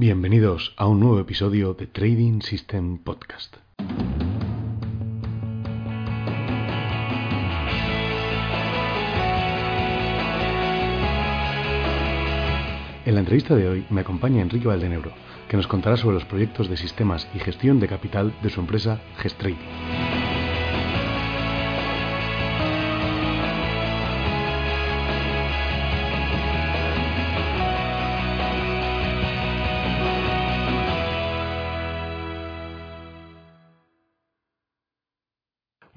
Bienvenidos a un nuevo episodio de Trading System Podcast. En la entrevista de hoy me acompaña Enrique Valdenebro, que nos contará sobre los proyectos de sistemas y gestión de capital de su empresa Gestrade.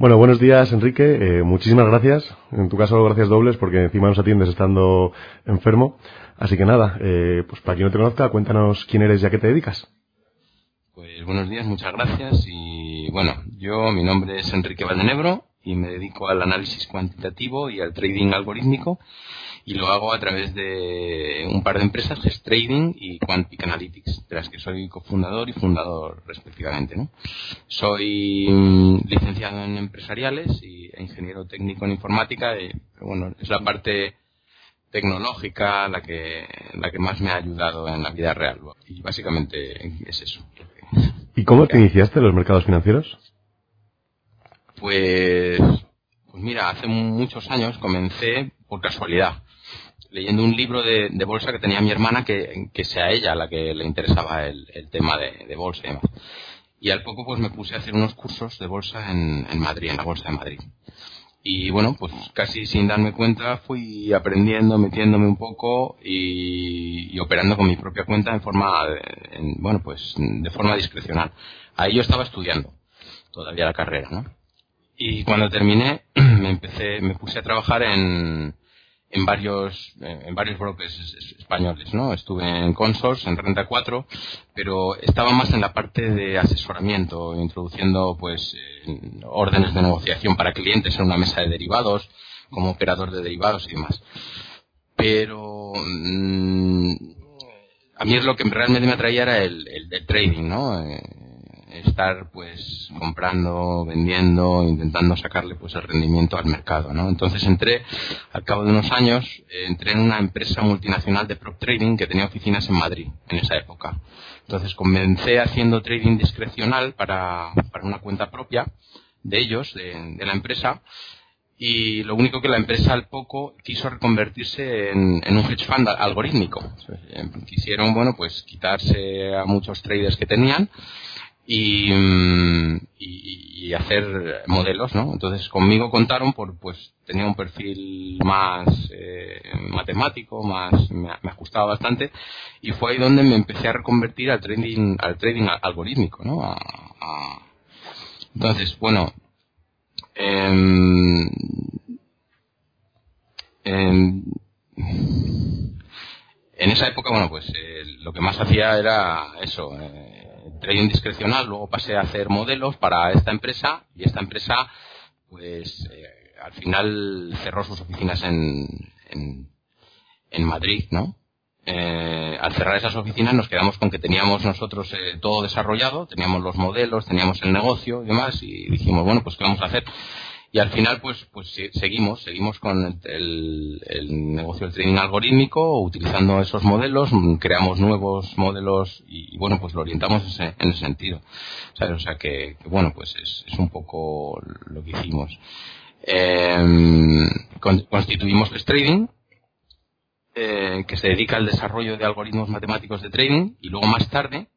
Bueno, buenos días, Enrique. Eh, muchísimas gracias. En tu caso, gracias dobles porque encima nos atiendes estando enfermo. Así que nada, eh, pues para quien no te conozca, cuéntanos quién eres y a qué te dedicas. Pues buenos días, muchas gracias. Y bueno, yo, mi nombre es Enrique Valdenebro y me dedico al análisis cuantitativo y al trading algorítmico y lo hago a través de un par de empresas, Gest Trading y Quantic Analytics, de las que soy cofundador y fundador respectivamente. ¿no? Soy mm, licenciado en empresariales y ingeniero técnico en informática, y, pero bueno, es la parte tecnológica la que, la que más me ha ayudado en la vida real. Y básicamente es eso. ¿Y cómo te iniciaste en los mercados financieros? Pues, pues mira, hace muchos años comencé por casualidad leyendo un libro de, bolsa que tenía mi hermana que, que, sea ella la que le interesaba el, tema de, bolsa y demás. Y al poco pues me puse a hacer unos cursos de bolsa en, Madrid, en la Bolsa de Madrid. Y bueno, pues casi sin darme cuenta fui aprendiendo, metiéndome un poco y, operando con mi propia cuenta en forma, bueno, pues de forma discrecional. Ahí yo estaba estudiando todavía la carrera, ¿no? Y cuando terminé me empecé, me puse a trabajar en, en varios en varios brokers españoles, ¿no? Estuve en Consors, en Renta 4, pero estaba más en la parte de asesoramiento, introduciendo pues órdenes de negociación para clientes en una mesa de derivados, como operador de derivados y demás. Pero mm, a mí es lo que realmente me atraía era el, el, trading, ¿no? Eh, estar pues comprando, vendiendo, intentando sacarle pues el rendimiento al mercado, ¿no? Entonces entré, al cabo de unos años, eh, entré en una empresa multinacional de prop trading que tenía oficinas en Madrid en esa época. Entonces comencé haciendo trading discrecional para, para una cuenta propia de ellos, de, de la empresa, y lo único que la empresa al poco quiso reconvertirse en, en, un hedge fund algorítmico. Quisieron, bueno, pues quitarse a muchos traders que tenían y, y, hacer modelos, ¿no? Entonces conmigo contaron por, pues tenía un perfil más eh, matemático, más me, ajustaba bastante y fue ahí donde me empecé a reconvertir al trading, al trading algorítmico, ¿no? Entonces, bueno, en, en, esa época, bueno, pues eh, lo que más hacía era eso. Eh, trading discrecional, luego pasé a hacer modelos para esta empresa y esta empresa, pues eh, al final cerró sus oficinas en, en, Madrid, ¿no? Eh, al cerrar esas oficinas nos quedamos con que teníamos nosotros eh, todo desarrollado, teníamos los modelos, teníamos el negocio y demás y dijimos, bueno, pues ¿qué vamos a hacer? Y al final pues pues seguimos seguimos con el, el, negocio del trading algorítmico utilizando esos modelos creamos nuevos modelos y, bueno pues lo orientamos en ese, sentido o sea que, bueno pues es, un poco lo que hicimos. Eh, constituimos Trading eh, que se dedica al desarrollo de algoritmos matemáticos de trading y luego más tarde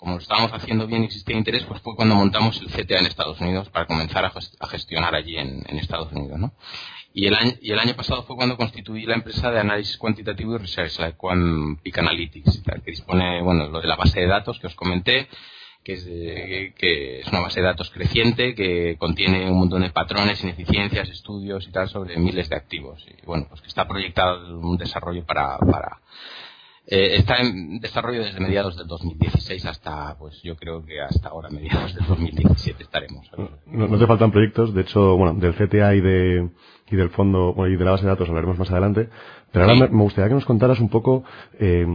como lo estábamos haciendo bien y existía interés, pues fue cuando montamos el CTA en Estados Unidos para comenzar a, gestionar allí en, Estados Unidos, ¿no? Y el, año, y el año pasado fue cuando constituí la empresa de análisis cuantitativo y research, la Peak Analytics, que dispone, bueno, lo de la base de datos que os comenté, que es, que es una base de datos creciente que contiene un montón de patrones, ineficiencias, estudios y tal sobre miles de activos. Y bueno, pues que está proyectado un desarrollo para, para Eh, está en desarrollo desde mediados del 2016 hasta, pues yo creo que hasta ahora, mediados del 2017 estaremos. No, no te faltan proyectos, de hecho, bueno, del CTA y de y del fondo y de la base de datos hablaremos más adelante. Pero ahora me, gustaría que nos contaras un poco eh,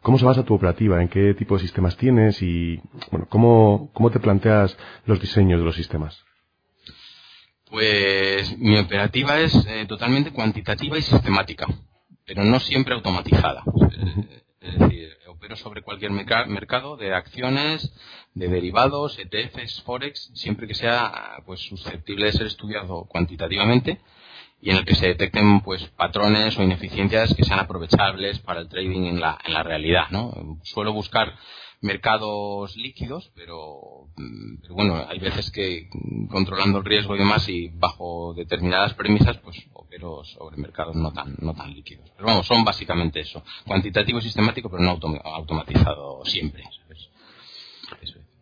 cómo se basa tu operativa, en qué tipo de sistemas tienes y bueno, cómo, cómo te planteas los diseños de los sistemas. Pues mi operativa es eh, totalmente cuantitativa y sistemática, pero no siempre automatizada. Es decir, opero sobre cualquier mercado de acciones, de derivados, ETFs, Forex, siempre que sea pues susceptible de ser estudiado cuantitativamente y en el que se detecten pues patrones o ineficiencias que sean aprovechables para el trading en la, en la realidad, ¿no? Suelo buscar mercados líquidos, pero, pero, bueno, hay veces que controlando el riesgo y demás y bajo determinadas premisas, pues opero sobre mercados no tan, no tan líquidos. Pero vamos, son básicamente eso. Cuantitativo y sistemático, pero no automatizado siempre.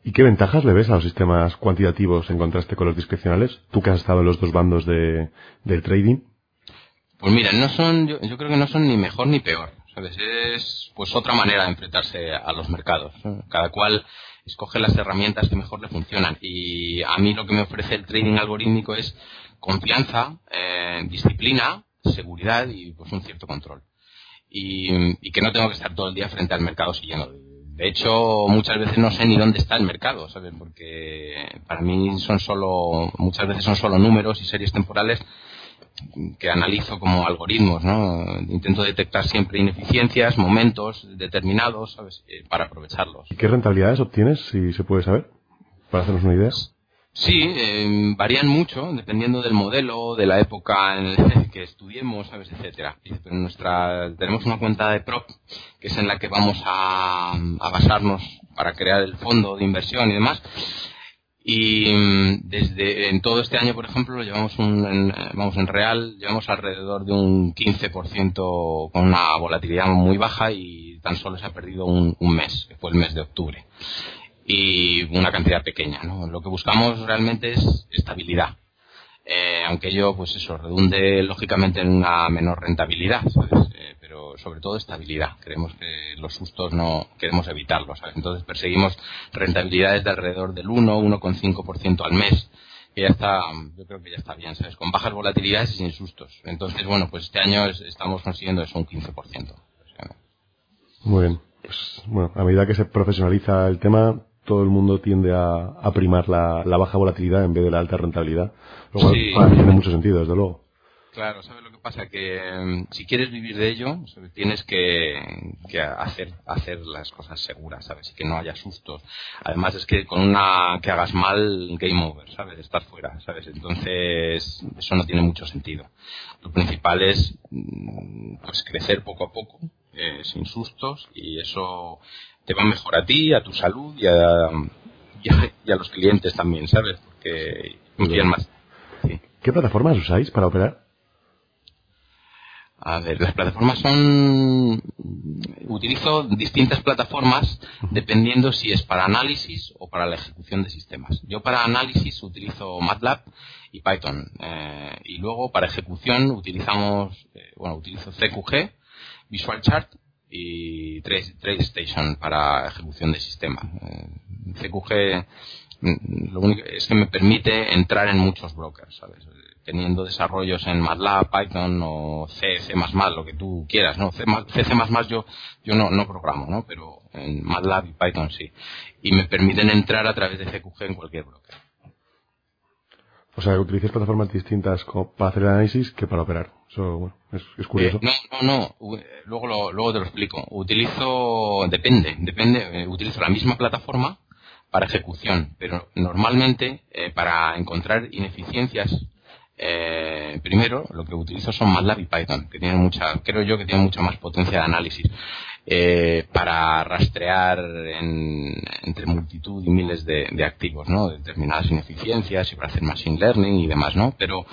¿Y qué ventajas le ves a los sistemas cuantitativos en contraste con los discrecionales? Tú que has estado en los dos bandos de, del trading. Pues mira, no son, yo, creo que no son ni mejor ni peor. ¿sabes? Es pues otra manera de enfrentarse a los mercados. Cada cual escoge las herramientas que mejor le funcionan. Y a mí lo que me ofrece el trading algorítmico es confianza, eh, disciplina, seguridad y pues un cierto control. Y, que no tengo que estar todo el día frente al mercado siguiendo de hecho, muchas veces no sé ni dónde está el mercado, ¿sabes? Porque para mí son solo, muchas veces son solo números y series temporales que analizo como algoritmos, ¿no? Intento detectar siempre ineficiencias, momentos determinados, ¿sabes? Eh, para aprovecharlos. ¿Y qué rentabilidades obtienes, si se puede saber? Para hacernos una idea. Sí, eh, varían mucho dependiendo del modelo, de la época en el que estudiemos, ¿sabes? etcétera. Pero nuestra tenemos una cuenta de prop que es en la que vamos a, basarnos para crear el fondo de inversión y demás. Y mm, desde en todo este año, por ejemplo, lo llevamos un, en, vamos en real, llevamos alrededor de un 15% con una volatilidad muy baja y tan solo se ha perdido un, un mes, que fue el mes de octubre y una cantidad pequeña. ¿no? Lo que buscamos realmente es estabilidad. Eh, aunque ello, pues eso, redunde lógicamente en una menor rentabilidad, eh, pero sobre todo estabilidad. Creemos que los sustos no queremos evitarlos, Entonces perseguimos rentabilidades de alrededor del 1, 1,5% al mes. Que ya está, yo creo que ya está bien, ¿sabes? Con bajas volatilidades y sin sustos. Entonces, bueno, pues este año estamos consiguiendo eso, un 15%. Muy bien. Pues, bueno, a medida que se profesionaliza el tema, todo el mundo tiende a, primar la, baja volatilidad en vez de la alta rentabilidad. Lo cual tiene mucho sentido, desde luego. Claro, ¿sabes lo que pasa? Que em, si quieres vivir de ello, tienes que, hacer, hacer las cosas seguras, ¿sabes? Y que no haya sustos. Además es que con una que hagas mal, game over, ¿sabes? Estar fuera, ¿sabes? Entonces, eso no tiene mucho sentido. Lo principal es, mm, pues, crecer poco a poco, eh, sin sustos, y eso te va mejor a ti, a tu salud y a, y a, los clientes también, ¿sabes? Porque confían más. ¿Qué plataformas usáis para operar? A ver, las plataformas son... Utilizo distintas plataformas dependiendo si es para análisis o para la ejecución de sistemas. Yo para análisis utilizo MATLAB y Python. Eh, y luego para ejecución utilizamos, eh, bueno, utilizo CQG, Visual Chart y TradeStation para ejecución de sistema. Eh, CQG mm, lo único es que me permite entrar en muchos brokers, ¿sabes? Teniendo desarrollos en MATLAB, Python o C, C++, lo que tú quieras, ¿no? C, C, yo, yo no, no programo, ¿no? Pero en MATLAB y Python sí. Y me permiten entrar a través de CQG en cualquier broker. O sea, que utilices plataformas distintas para hacer el análisis que para operar. Eso, bueno, es, curioso. Eh, no, no, no. Luego, lo, luego te lo explico. Utilizo, depende, depende. Eh, utilizo la misma plataforma para ejecución, pero normalmente eh, para encontrar ineficiencias, primero lo que utilizo son MATLAB y Python, que tienen mucha, creo yo que tienen mucha más potencia de análisis eh, para rastrear entre multitud y miles de, activos, ¿no? Determinadas ineficiencias y para hacer machine learning y demás, ¿no? Pero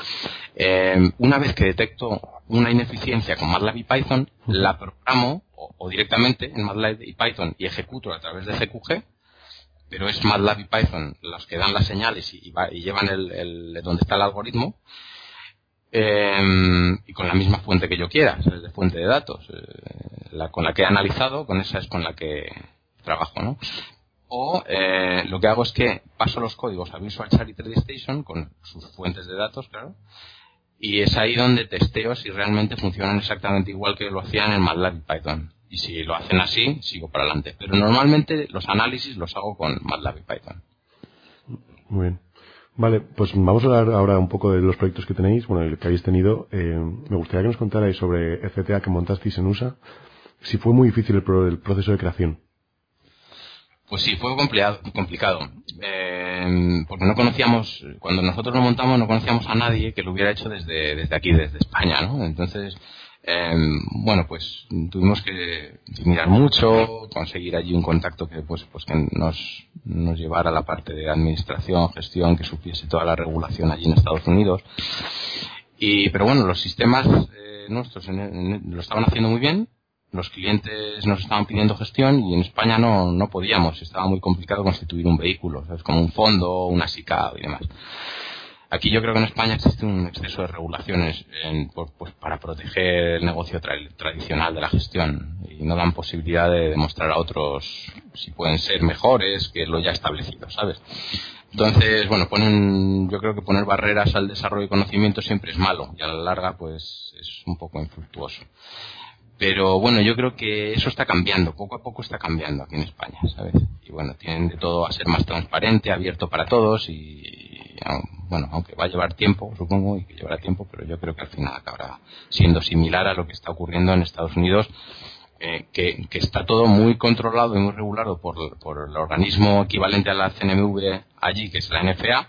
eh, una vez que detecto una ineficiencia con MATLAB y Python, la programo o, directamente en MATLAB y Python y ejecuto a través de CQG, pero es MATLAB y Python los que dan las señales y, llevan el, donde está el algoritmo. Eh, y con la misma fuente que yo quiera, de fuente de datos. la, con la que he analizado, con esa es con la que trabajo, ¿no? O eh, lo que hago es que paso los códigos a Visual Chariot Trade Station con sus fuentes de datos, claro, y es ahí donde testeo si realmente funcionan exactamente igual que lo hacían en MATLAB y Python. Y si lo hacen así, sigo para adelante. Pero normalmente los análisis los hago con MATLAB y Python. Muy bien. Vale, pues vamos a hablar ahora un poco de los proyectos que tenéis, bueno, el que habéis tenido. Eh, me gustaría que nos contarais sobre el CTA que montasteis en USA, si fue muy difícil el, proceso de creación. Pues sí, fue complicado, complicado eh, porque no conocíamos, cuando nosotros lo montamos no conocíamos a nadie que lo hubiera hecho desde, desde aquí, desde España, ¿no? Entonces, eh, bueno, pues tuvimos que mirar mucho, conseguir allí un contacto que pues, pues que nos, nos llevara a la parte de administración, gestión, que supiese toda la regulación allí en Estados Unidos. Y, pero bueno, los sistemas eh, nuestros lo estaban haciendo muy bien, los clientes nos estaban pidiendo gestión y en España no, no podíamos, estaba muy complicado constituir un vehículo, ¿sabes? como un fondo, una SICA y demás. Aquí yo creo que en España existe un exceso de regulaciones pues, para proteger el negocio tradicional de la gestión y no dan posibilidad de demostrar a otros si pueden ser mejores que lo ya establecido, ¿sabes? Entonces, bueno, ponen, yo creo que poner barreras al desarrollo de conocimiento siempre es malo y a la larga pues es un poco infructuoso. Pero bueno, yo creo que eso está cambiando, poco a poco está cambiando aquí en España, ¿sabes? Y bueno, tienen de todo a ser más transparente, abierto para todos y, bueno, aunque va a llevar tiempo, supongo, y que llevará tiempo, pero yo creo que al final acabará siendo similar a lo que está ocurriendo en Estados Unidos, eh, que, está todo muy controlado y muy regulado por, el organismo equivalente a la CNMV allí, que es la NFA,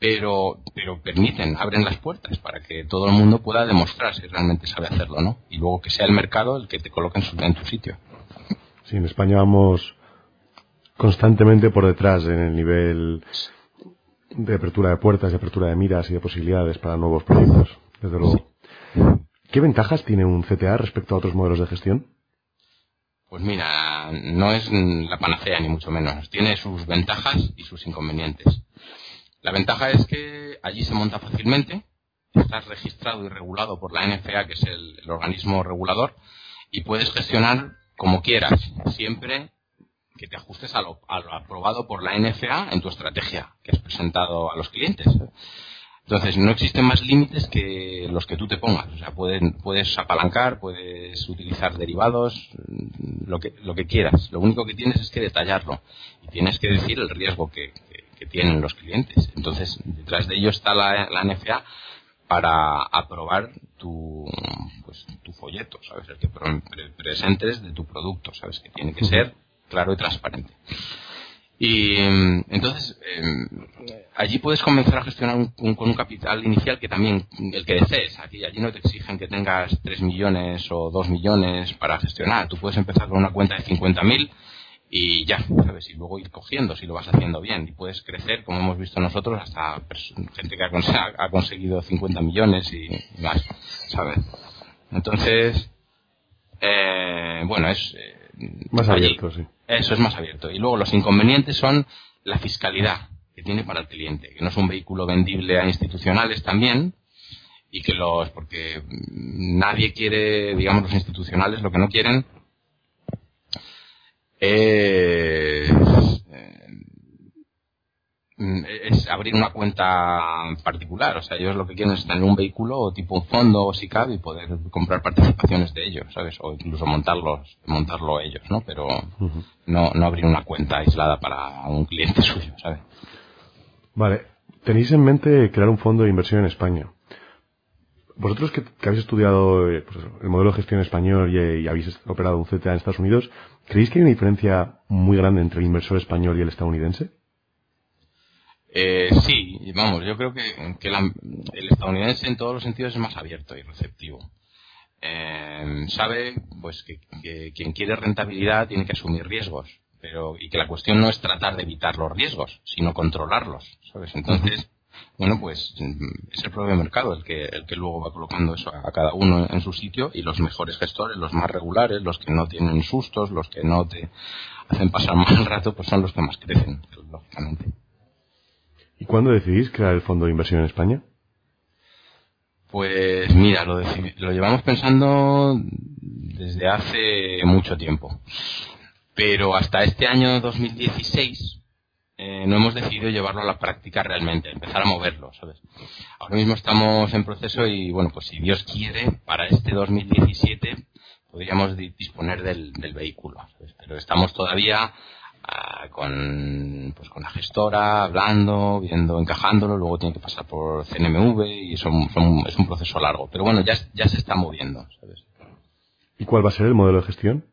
pero, pero permiten, abren las puertas para que todo el mundo pueda demostrar si realmente sabe hacerlo, ¿no? Y luego que sea el mercado el que te coloque en, su, en tu sitio. Sí, en España vamos constantemente por detrás en el nivel de apertura de puertas, de apertura de miras y de posibilidades para nuevos proyectos, desde luego. ¿Qué ventajas tiene un CTA respecto a otros modelos de gestión? Pues mira, no es la panacea ni mucho menos. Tiene sus ventajas y sus inconvenientes. La ventaja es que allí se monta fácilmente, estás registrado y regulado por la NFA, que es el, organismo regulador, y puedes gestionar como quieras, siempre que te ajustes a lo, aprobado por la NFA en tu estrategia que has presentado a los clientes. Entonces, no existen más límites que los que tú te pongas. O sea, puedes apalancar, puedes utilizar derivados, lo que, lo que quieras. Lo único que tienes es que detallarlo. Y tienes que decir el riesgo que, tienen los clientes. Entonces, detrás de ello está la, NFA para aprobar tu, pues, tu folleto, ¿sabes? El que presentes de tu producto, ¿sabes? Que tiene que ser claro y transparente. Y entonces, em, allí puedes comenzar a gestionar con un capital inicial que también, el que desees. Aquí, allí no te exigen que tengas 3 millones o 2 millones para gestionar. Tú puedes empezar con una cuenta de 50.000 y ya, ¿sabes? Y luego ir cogiendo si lo vas haciendo bien. Y puedes crecer, como hemos visto nosotros, hasta gente que ha, conseguido 50 millones y, más, ¿sabes? Entonces, eh, bueno, es... Eh, más abierto, sí. Eso es más abierto. Y luego los inconvenientes son la fiscalidad que tiene para el cliente, que no es un vehículo vendible a institucionales también, y que los, porque nadie quiere, digamos, los institucionales lo que no quieren es es abrir una cuenta particular. O sea, ellos lo que quieren es tener un vehículo o tipo un fondo o SICAV y poder comprar participaciones de ellos, ¿sabes? O incluso montarlos, montarlo ellos, ¿no? Pero no, no abrir una cuenta aislada para un cliente suyo, ¿sabes? Vale. Tenéis en mente crear un fondo de inversión en España. Vosotros que, habéis estudiado eh, pues el modelo de gestión español y, y, habéis operado un CTA en Estados Unidos, ¿creéis que hay una diferencia muy grande entre el inversor español y el estadounidense? Eh, sí, vamos, yo creo que, el estadounidense en todos los sentidos es más abierto y receptivo. Eh, sabe pues que, quien quiere rentabilidad tiene que asumir riesgos, pero y que la cuestión no es tratar de evitar los riesgos, sino controlarlos, ¿sabes? Entonces, bueno, pues es el propio mercado el que el que luego va colocando eso a, cada uno en su sitio y los mejores gestores, los más regulares, los que no tienen sustos, los que no te hacen pasar mal rato, pues son los que más crecen, lógicamente. ¿Y cuándo decidís crear el fondo de inversión en España? Pues mira, lo, lo llevamos pensando desde hace mucho tiempo. Pero hasta este año 2016 eh, no hemos decidido llevarlo a la práctica realmente, empezar a moverlo, ¿sabes? Ahora mismo estamos en proceso y, bueno, pues si Dios quiere, para este 2017 podríamos disponer del, vehículo, Pero estamos todavía ah, con, pues con la gestora, hablando, viendo, encajándolo, luego tiene que pasar por CNMV y eso, es un proceso largo. Pero bueno, ya, ya se está moviendo, ¿sabes? ¿Y cuál va a ser el modelo de gestión?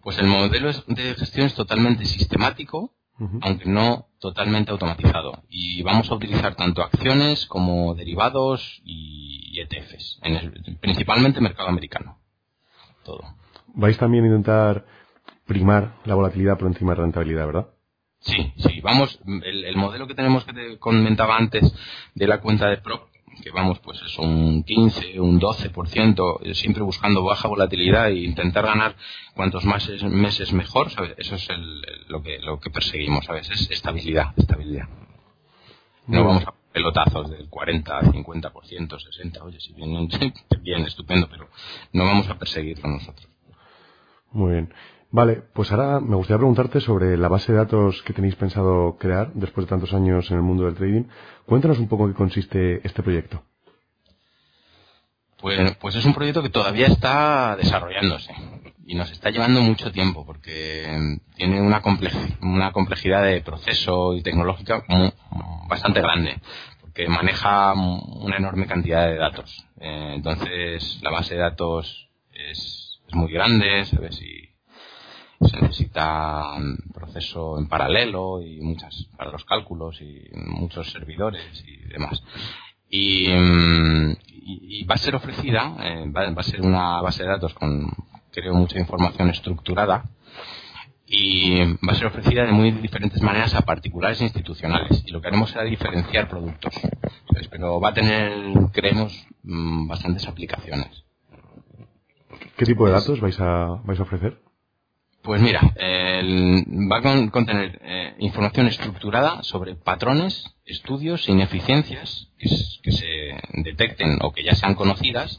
Pues el modelo de gestión es totalmente sistemático, aunque no totalmente automatizado. Y vamos a utilizar tanto acciones como derivados y ETFs, en el, principalmente mercado americano. Todo. Vais también a intentar primar la volatilidad por encima de la rentabilidad, ¿verdad? Sí, sí, vamos, el, modelo que tenemos que te comentaba antes de la cuenta de PROP que vamos pues eso, un 15, un 12%, eh, siempre buscando baja volatilidad e intentar ganar cuantos más meses mejor, ¿sabes? Eso es lo que lo que perseguimos, ¿sabes? Es estabilidad, estabilidad. No vamos a pelotazos del 40, 50%, 60, oye, si vienen bien, estupendo, pero no vamos a perseguirlo nosotros. Muy bien. Vale, pues ahora me gustaría preguntarte sobre la base de datos que tenéis pensado crear después de tantos años en el mundo del trading. Cuéntanos un poco qué consiste este proyecto. Pues, pues es un proyecto que todavía está desarrollándose y nos está llevando mucho tiempo porque tiene una, una complejidad de proceso y tecnológica bastante grande porque maneja una enorme cantidad de datos. Eh, entonces la base de datos es, es muy grande, ¿sabes? Y se necesita proceso en paralelo y muchas para los cálculos y muchos servidores y demás. Y, mm, va a ser ofrecida, eh, va, a ser una base de datos con, creo, mucha información estructurada y va a ser ofrecida de muy diferentes maneras a particulares e institucionales. Y lo que haremos será diferenciar productos. pero va a tener, creemos, mm, bastantes aplicaciones. ¿Qué tipo de datos vais a, vais a ofrecer? Pues mira, va a contener eh, información estructurada sobre patrones, estudios e ineficiencias que, se detecten o que ya sean conocidas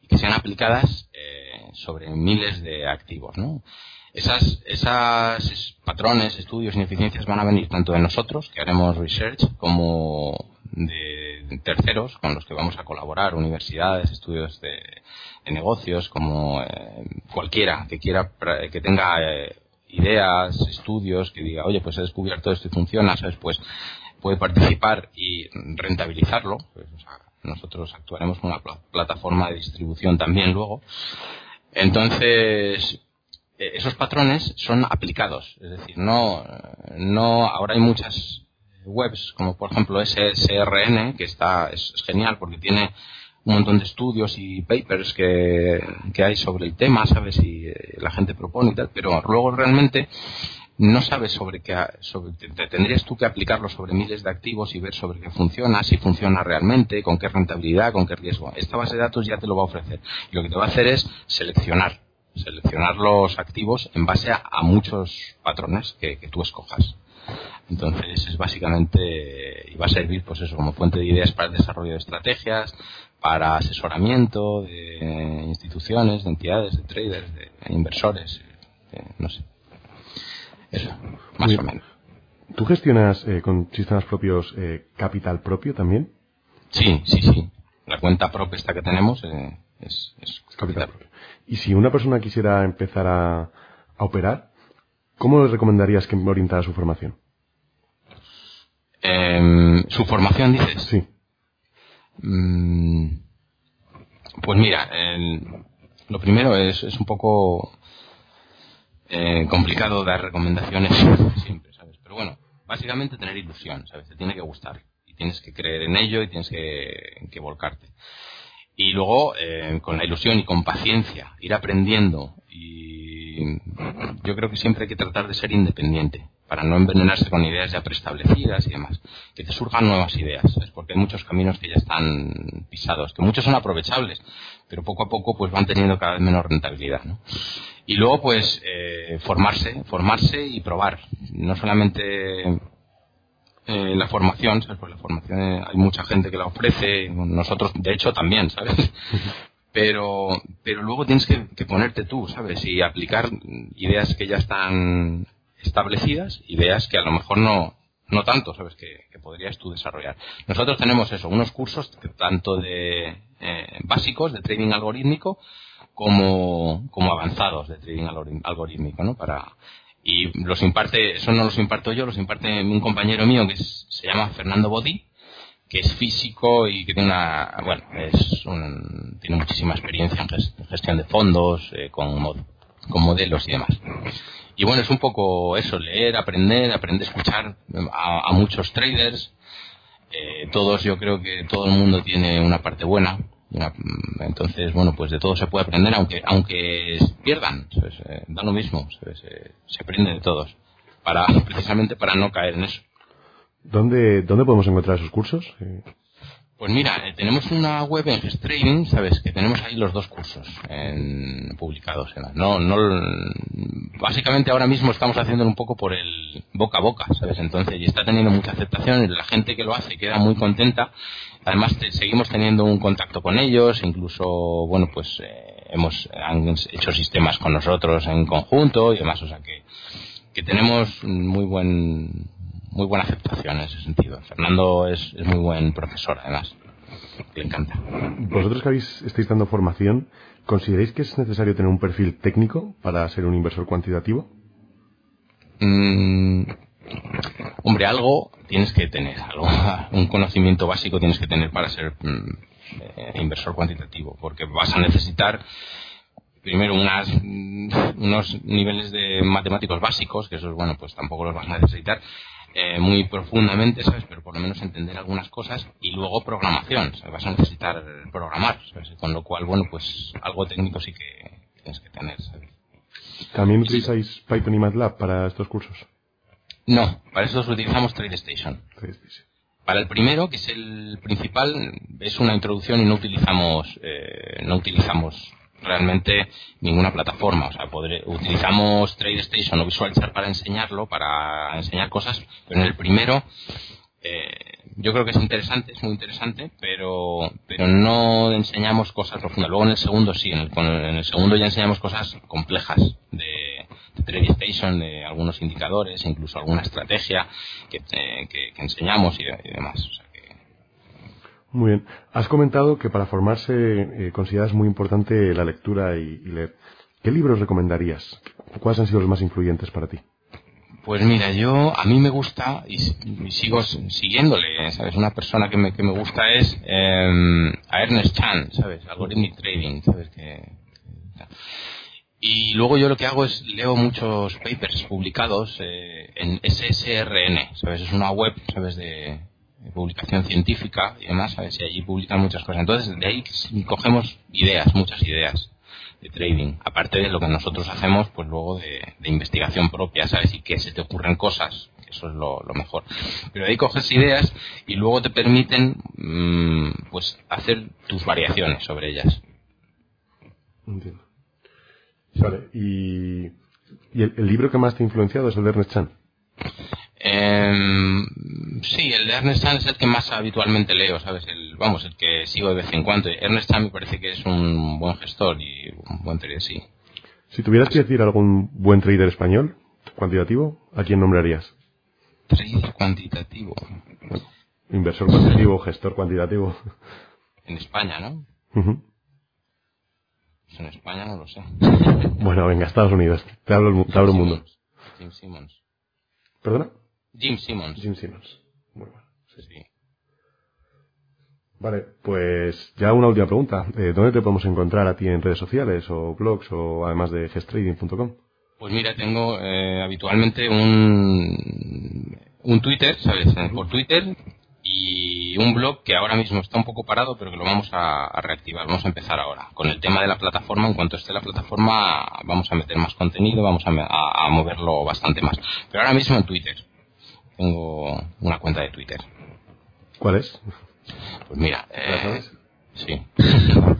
y que sean aplicadas eh, sobre miles de activos. ¿no? Esas, esas patrones, estudios, ineficiencias van a venir tanto de nosotros, que haremos research, como de terceros con los que vamos a colaborar, universidades, estudios de, negocios, como eh, cualquiera que quiera, que tenga eh, ideas, estudios, que diga, oye, pues he descubierto esto y funciona, ¿sabes? Pues puede participar y rentabilizarlo. Pues, nosotros actuaremos como una plataforma de distribución también luego. Entonces, eh, esos patrones son aplicados. Es decir, no, no, ahora hay muchas webs, como por ejemplo SSRN, que está, es, genial porque tiene un montón de estudios y papers que, hay sobre el tema, sabes, y eh, la gente propone y tal, pero luego realmente no sabes sobre qué, sobre, tendrías tú que aplicarlo sobre miles de activos y ver sobre qué funciona, si funciona realmente, con qué rentabilidad, con qué riesgo. Esta base de datos ya te lo va a ofrecer. Lo que te va a hacer es seleccionar, seleccionar los activos en base a, muchos patrones que tú escojas. Entonces es básicamente, y va a servir pues eso como fuente de ideas para el desarrollo de estrategias, para asesoramiento de instituciones, de entidades, de traders, de inversores, no sé. Eso, más o menos. ¿Tú gestionas eh, con sistemas propios eh, capital propio también? Sí, sí, sí. La cuenta propia esta que tenemos eh, es, capital propio. Y si una persona quisiera empezar a, a operar, ¿cómo le recomendarías que orientara su formación? Em, ¿Su formación, dices? Sí. Mm, pues mira, lo primero es, es un poco eh, complicado dar recomendaciones siempre, ¿sabes? Pero bueno, básicamente tener ilusión, ¿sabes? Te tiene que gustar y tienes que creer en ello y tienes que, volcarte. Y luego, eh, con la ilusión y con paciencia, ir aprendiendo y yo creo que siempre hay que tratar de ser independiente para no envenenarse con ideas ya preestablecidas y demás. Que te surjan nuevas ideas, porque hay muchos caminos que ya están pisados, que muchos son aprovechables, pero poco a poco pues van teniendo cada vez menos rentabilidad. Y luego pues eh, formarse, formarse y probar. No solamente eh, la formación, ¿sabes? Pues la formación eh, hay mucha gente que la ofrece, nosotros de hecho también, ¿sabes? Pero, pero luego tienes que, que ponerte tú, ¿sabes? Y aplicar ideas que ya están establecidas, ideas que a lo mejor no, no tanto, ¿sabes? Que, podrías tú desarrollar. Nosotros tenemos eso, unos cursos tanto de eh, básicos de trading algorítmico como, como avanzados de trading algorítmico, ¿no? Para, y los imparte, eso no los imparto yo, los imparte un compañero mío que se llama Fernando Bodí, que es físico y que tiene una, bueno, es un, tiene muchísima experiencia en gestión de fondos, eh, con, con modelos y demás. Y bueno, es un poco eso, leer, aprender, aprender a escuchar a, muchos traders. Eh, todos, yo creo que todo el mundo tiene una parte buena. entonces, bueno, pues de todo se puede aprender, aunque aunque pierdan, eh, da lo mismo, se, se aprende de todos, para precisamente para no caer en eso. ¿Dónde, dónde podemos encontrar esos cursos? Pues mira, eh, tenemos una web en Trading, ¿sabes? Que tenemos ahí los dos cursos en, publicados. no, no, básicamente ahora mismo estamos haciéndolo un poco por el boca a boca, ¿sabes? Entonces, y está teniendo mucha aceptación la gente que lo hace queda muy contenta. Además, seguimos teniendo un contacto con ellos, incluso, bueno, pues eh, hemos han hecho sistemas con nosotros en conjunto y demás, o sea que, que tenemos muy buen muy buena aceptación en ese sentido. Fernando es, muy buen profesor, además. Le encanta. Vosotros que habéis, estáis dando formación, ¿consideráis que es necesario tener un perfil técnico para ser un inversor cuantitativo? Mm, hombre, algo tienes que tener, algo, un conocimiento básico tienes que tener para ser mm, eh, inversor cuantitativo, porque vas a necesitar primero unas, mm, unos niveles de matemáticos básicos, que eso bueno, pues tampoco los vas a necesitar, eh, muy profundamente, ¿sabes? Pero por lo menos entender algunas cosas y luego programación, ¿sabes? Vas a necesitar programar, Con lo cual, bueno, pues algo técnico sí que tienes que tener, ¿sabes? ¿También utilizáis Python y MATLAB para estos cursos? No, para eso utilizamos TradeStation. Para el primero, que es el principal, es una introducción y no utilizamos, eh, no utilizamos realmente ninguna plataforma. O sea, utilizamos TradeStation o VisualChart para enseñarlo, para enseñar cosas, pero en el primero eh, yo creo que es interesante, es muy interesante, pero, pero no enseñamos cosas profundas. Luego en el segundo sí, en el, segundo ya enseñamos cosas complejas de, de TradeStation, de algunos indicadores, incluso alguna estrategia que, eh, que, enseñamos y, demás. Muy bien. Has comentado que para formarse eh, consideras muy importante la lectura y, leer. ¿Qué libros recomendarías? ¿Cuáles han sido los más influyentes para ti? Pues mira, yo a mí me gusta y, sigo siguiéndole, ¿sabes? Una persona que me, que me gusta es eh, a Ernest Chan, ¿sabes? Algorithmic Trading, ¿sabes? Que, y luego yo lo que hago es leo muchos papers publicados eh, en SSRN, ¿sabes? Es una web, ¿sabes? De, publicación científica y demás, ¿sabes? Y allí publican muchas cosas. Entonces, de ahí cogemos ideas, muchas ideas de trading. Aparte de lo que nosotros hacemos, pues luego de, investigación propia, ¿sabes? Y que se te ocurren cosas, eso es lo, mejor. Pero de ahí coges ideas y luego te permiten, mm, pues, hacer tus variaciones sobre ellas. Entiendo. Vale, y, y el, libro que más te ha influenciado es el de Ernest Chan. Eh, sí, el de Ernest Chan es el que más habitualmente leo, ¿sabes? El, vamos, el que sigo de vez en cuando. Ernest Chan me parece que es un buen gestor y un buen trader, sí. Si tuvieras que decir algún buen trader español, cuantitativo, ¿a quién nombrarías? Trader cuantitativo. inversor cuantitativo, gestor cuantitativo. En España, ¿no? Pues en España no lo sé. bueno, venga, Estados Unidos. Te hablo, te abro el mundo. Jim Simmons. ¿Perdona? Jim Simmons. Jim Simmons. Muy bueno. Sí, sí. Vale, pues ya una última pregunta. Eh, ¿Dónde te podemos encontrar a ti en redes sociales o blogs o además de gestrading.com? Pues mira, tengo eh, habitualmente un, un Twitter, ¿sabes? Por Twitter y un blog que ahora mismo está un poco parado, pero que lo vamos a, reactivar. Vamos a empezar ahora. Con el tema de la plataforma, en cuanto esté la plataforma, vamos a meter más contenido, vamos a, a moverlo bastante más. Pero ahora mismo en Twitter tengo una cuenta de Twitter. ¿Cuál es? Pues mira, eh, sí.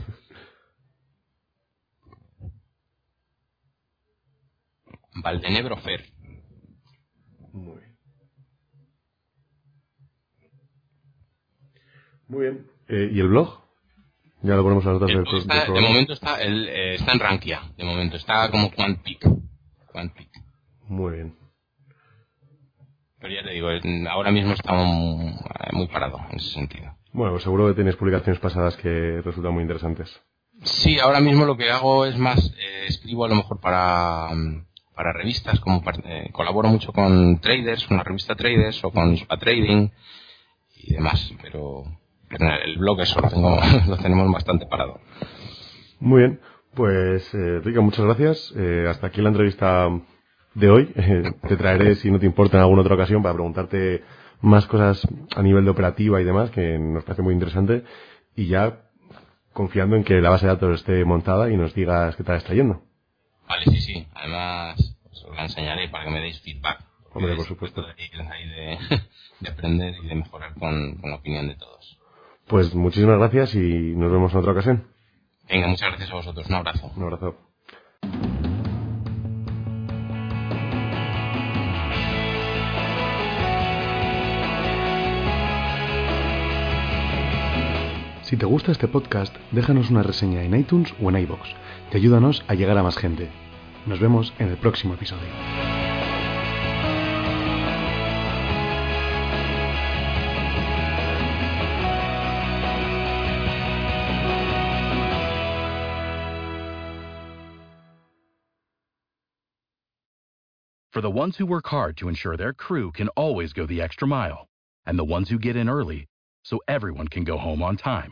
Valdenebro Fer. Muy bien. Muy bien. Eh, ¿Y el blog? Ya lo ponemos a las notas del, está, del De momento está, el, eh, está en Rankia. De momento está como QuantPeak. QuantPeak. Muy bien. Pero ya te digo, ahora mismo está muy, muy parado en ese sentido. Bueno, pues seguro que tienes publicaciones pasadas que resultan muy interesantes. Sí, ahora mismo lo que hago es más, eh, escribo a lo mejor para, mm, para revistas, como par- eh, colaboro mucho con traders, la revista Traders o con Ispa Trading y demás, pero, pero el blog eso lo, tengo, lo tenemos bastante parado. Muy bien. Pues, eh, Rica, muchas gracias. Eh, hasta aquí la entrevista de hoy. Eh, te traeré, si no te importa, en alguna otra ocasión para preguntarte más cosas a nivel de operativa y demás, que nos parece muy interesante. Y ya confiando en que la base de datos esté montada y nos digas qué tal está yendo. Vale, sí, sí. Además, os la enseñaré para que me deis feedback. Hombre, por es supuesto. de, de aprender y de mejorar con, con la opinión de todos. Pues muchísimas gracias y nos vemos en otra ocasión. Venga, muchas gracias a vosotros. Un abrazo. Un abrazo. Si te gusta este podcast, déjanos una reseña en iTunes o en iBox. Te ayúdanos a llegar a más gente. Nos vemos en el próximo episodio. For the ones who work hard to ensure their crew can always go the extra mile, and the ones who get in early so everyone can go home on time,